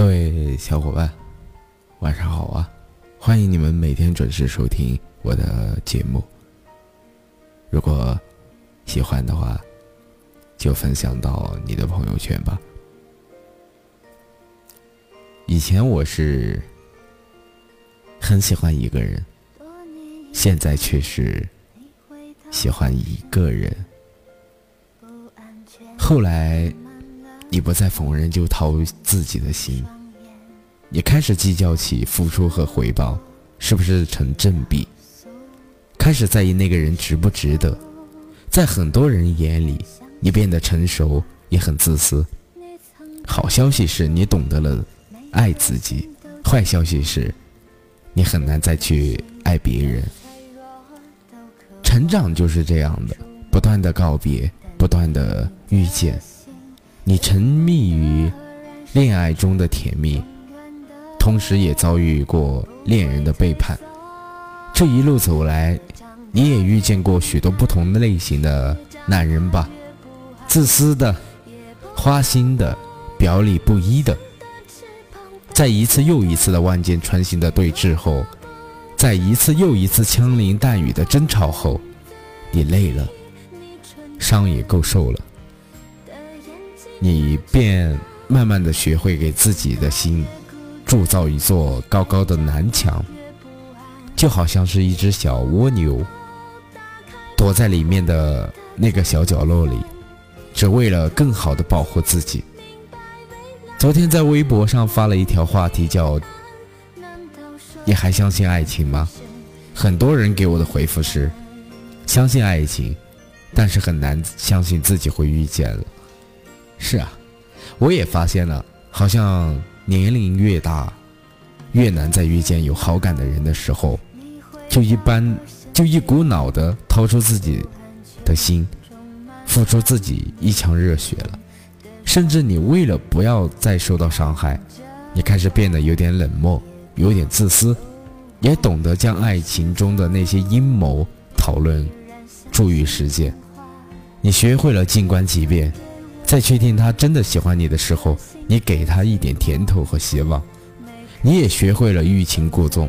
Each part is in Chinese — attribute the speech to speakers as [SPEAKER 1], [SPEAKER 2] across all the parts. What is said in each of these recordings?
[SPEAKER 1] 各位小伙伴，晚上好啊！欢迎你们每天准时收听我的节目。如果喜欢的话，就分享到你的朋友圈吧。以前我是很喜欢一个人，现在却是喜欢一个人。后来。你不再逢人就掏自己的心，你开始计较起付出和回报是不是成正比，开始在意那个人值不值得。在很多人眼里，你变得成熟也很自私。好消息是你懂得了爱自己，坏消息是，你很难再去爱别人。成长就是这样的，不断的告别，不断的遇见。你沉迷于恋爱中的甜蜜，同时也遭遇过恋人的背叛。这一路走来，你也遇见过许多不同类型的男人吧？自私的、花心的、表里不一的。在一次又一次的万箭穿心的对峙后，在一次又一次枪林弹雨的争吵后，你累了，伤也够受了。你便慢慢的学会给自己的心铸造一座高高的南墙，就好像是一只小蜗牛，躲在里面的那个小角落里，只为了更好的保护自己。昨天在微博上发了一条话题，叫“你还相信爱情吗？”很多人给我的回复是：相信爱情，但是很难相信自己会遇见了。是啊，我也发现了，好像年龄越大，越难在遇见有好感的人的时候，就一般就一股脑的掏出自己的心，付出自己一腔热血了。甚至你为了不要再受到伤害，你开始变得有点冷漠，有点自私，也懂得将爱情中的那些阴谋讨论注于实践。你学会了静观其变。在确定他真的喜欢你的时候，你给他一点甜头和希望。你也学会了欲擒故纵，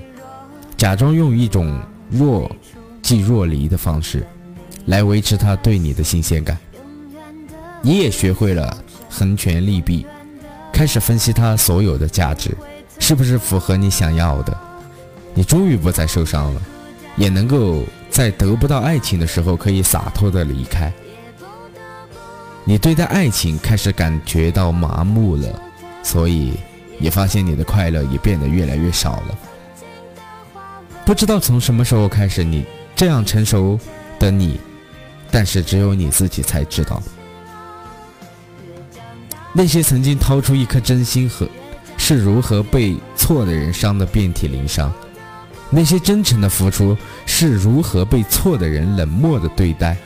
[SPEAKER 1] 假装用一种若即若离的方式，来维持他对你的新鲜感。你也学会了衡权利弊，开始分析他所有的价值，是不是符合你想要的。你终于不再受伤了，也能够在得不到爱情的时候，可以洒脱的离开。你对待爱情开始感觉到麻木了，所以你发现你的快乐也变得越来越少了。不知道从什么时候开始，你这样成熟的你，但是只有你自己才知道，那些曾经掏出一颗真心和是如何被错的人伤得遍体鳞伤，那些真诚的付出是如何被错的人冷漠的对待。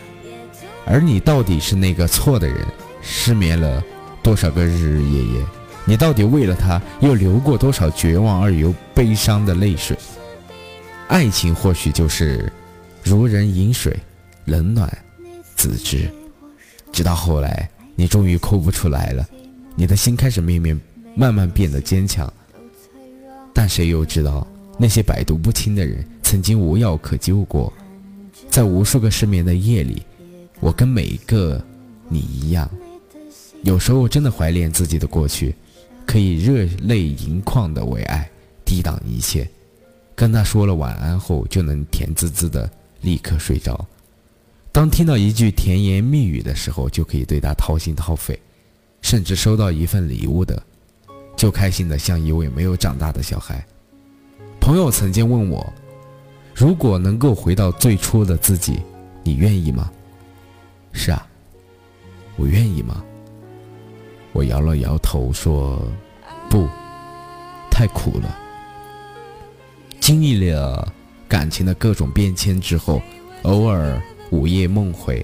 [SPEAKER 1] 而你到底是那个错的人，失眠了多少个日日夜夜？你到底为了他又流过多少绝望而又悲伤的泪水？爱情或许就是如人饮水，冷暖自知。直到后来，你终于哭不出来了，你的心开始慢慢慢慢变得坚强。但谁又知道，那些百毒不侵的人，曾经无药可救过，在无数个失眠的夜里。我跟每一个你一样，有时候真的怀念自己的过去，可以热泪盈眶的为爱抵挡一切。跟他说了晚安后，就能甜滋滋的立刻睡着。当听到一句甜言蜜语的时候，就可以对他掏心掏肺，甚至收到一份礼物的，就开心的像一位没有长大的小孩。朋友曾经问我，如果能够回到最初的自己，你愿意吗？是啊，我愿意吗？我摇了摇头说：“不，太苦了。”经历了感情的各种变迁之后，偶尔午夜梦回，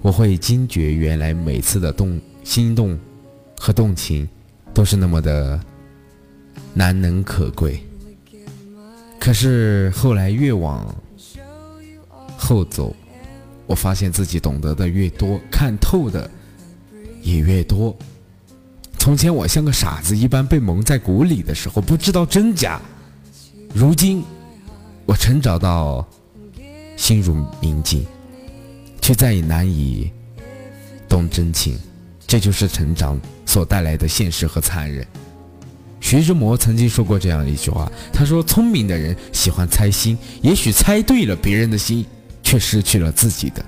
[SPEAKER 1] 我会惊觉原来每次的动心动和动情都是那么的难能可贵。可是后来越往后走。我发现自己懂得的越多，看透的也越多。从前我像个傻子一般被蒙在鼓里的时候，不知道真假。如今，我曾找到心如明镜，却再也难以懂真情。这就是成长所带来的现实和残忍。徐志摩曾经说过这样一句话：“他说，聪明的人喜欢猜心，也许猜对了别人的心，却失去了自己的。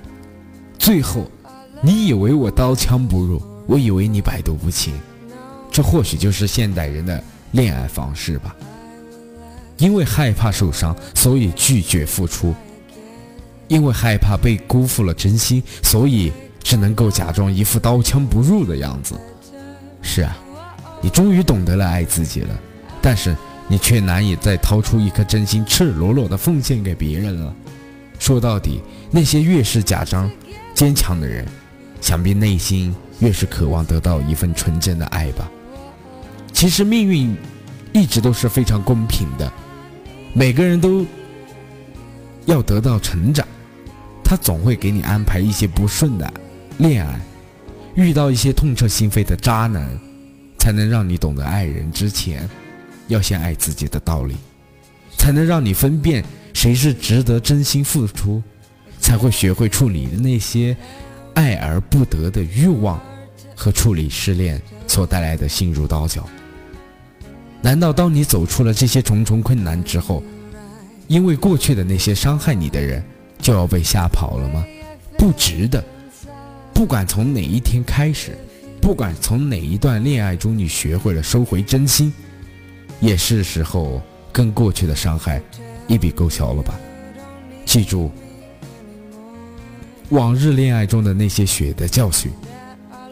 [SPEAKER 1] 最后，你以为我刀枪不入，我以为你百毒不侵。这或许就是现代人的恋爱方式吧。因为害怕受伤，所以拒绝付出；因为害怕被辜负了真心，所以……”只能够假装一副刀枪不入的样子。是啊，你终于懂得了爱自己了，但是你却难以再掏出一颗真心，赤裸裸的奉献给别人了。说到底，那些越是假装坚强的人，想必内心越是渴望得到一份纯真的爱吧。其实命运一直都是非常公平的，每个人都要得到成长，他总会给你安排一些不顺的。恋爱遇到一些痛彻心扉的渣男，才能让你懂得爱人之前要先爱自己的道理，才能让你分辨谁是值得真心付出，才会学会处理那些爱而不得的欲望和处理失恋所带来的心如刀绞。难道当你走出了这些重重困难之后，因为过去的那些伤害你的人就要被吓跑了吗？不值得。不管从哪一天开始，不管从哪一段恋爱中，你学会了收回真心，也是时候跟过去的伤害一笔勾销了吧。记住，往日恋爱中的那些血的教训，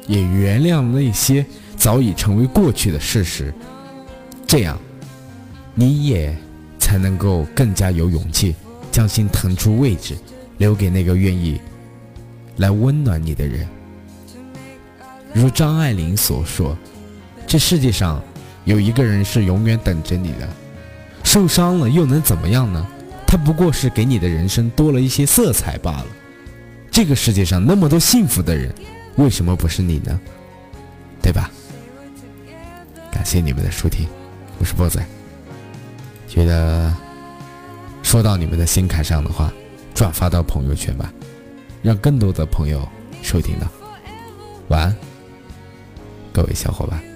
[SPEAKER 1] 也原谅那些早已成为过去的事实。这样，你也才能够更加有勇气，将心腾出位置，留给那个愿意。来温暖你的人，如张爱玲所说：“这世界上有一个人是永远等着你的，受伤了又能怎么样呢？他不过是给你的人生多了一些色彩罢了。这个世界上那么多幸福的人，为什么不是你呢？对吧？”感谢你们的收听，我是波仔。觉得说到你们的心坎上的话，转发到朋友圈吧。让更多的朋友收听到，晚安，各位小伙伴。